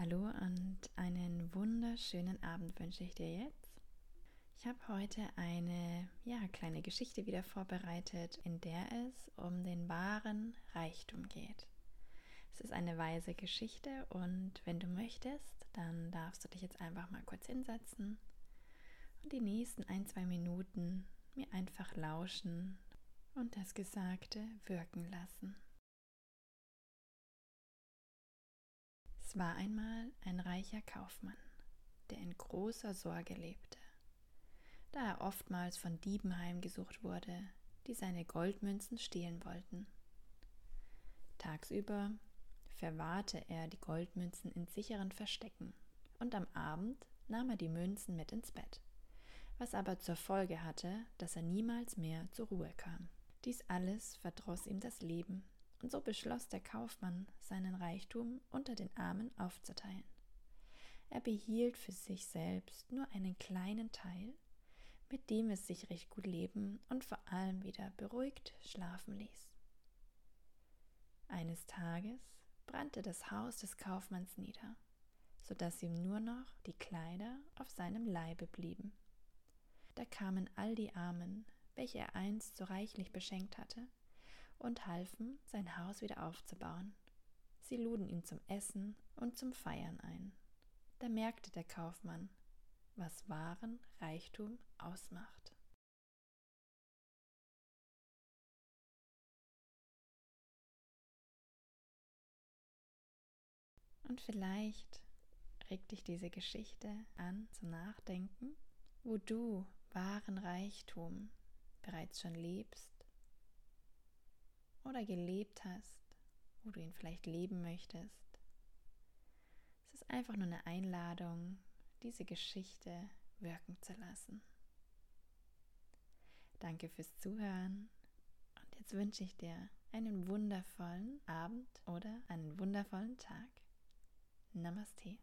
Hallo und einen wunderschönen Abend wünsche ich dir jetzt. Ich habe heute eine ja, kleine Geschichte wieder vorbereitet, in der es um den wahren Reichtum geht. Es ist eine weise Geschichte und wenn du möchtest, dann darfst du dich jetzt einfach mal kurz hinsetzen und die nächsten ein, zwei Minuten mir einfach lauschen und das Gesagte wirken lassen. Es war einmal ein reicher Kaufmann, der in großer Sorge lebte, da er oftmals von Dieben heimgesucht wurde, die seine Goldmünzen stehlen wollten. Tagsüber verwahrte er die Goldmünzen in sicheren Verstecken und am Abend nahm er die Münzen mit ins Bett, was aber zur Folge hatte, dass er niemals mehr zur Ruhe kam. Dies alles verdross ihm das Leben und so beschloss der Kaufmann, seinen Reichtum unter den Armen aufzuteilen. Er behielt für sich selbst nur einen kleinen Teil, mit dem es sich recht gut leben und vor allem wieder beruhigt schlafen ließ. Eines Tages brannte das Haus des Kaufmanns nieder, so dass ihm nur noch die Kleider auf seinem Leibe blieben. Da kamen all die Armen, welche er einst so reichlich beschenkt hatte, und halfen, sein Haus wieder aufzubauen. Sie luden ihn zum Essen und zum Feiern ein. Da merkte der Kaufmann, was wahren Reichtum ausmacht. Und vielleicht regt dich diese Geschichte an zum Nachdenken, wo du wahren Reichtum bereits schon lebst oder gelebt hast, wo du ihn vielleicht leben möchtest. Es ist einfach nur eine Einladung, diese Geschichte wirken zu lassen. Danke fürs Zuhören und jetzt wünsche ich dir einen wundervollen Abend oder einen wundervollen Tag. Namaste.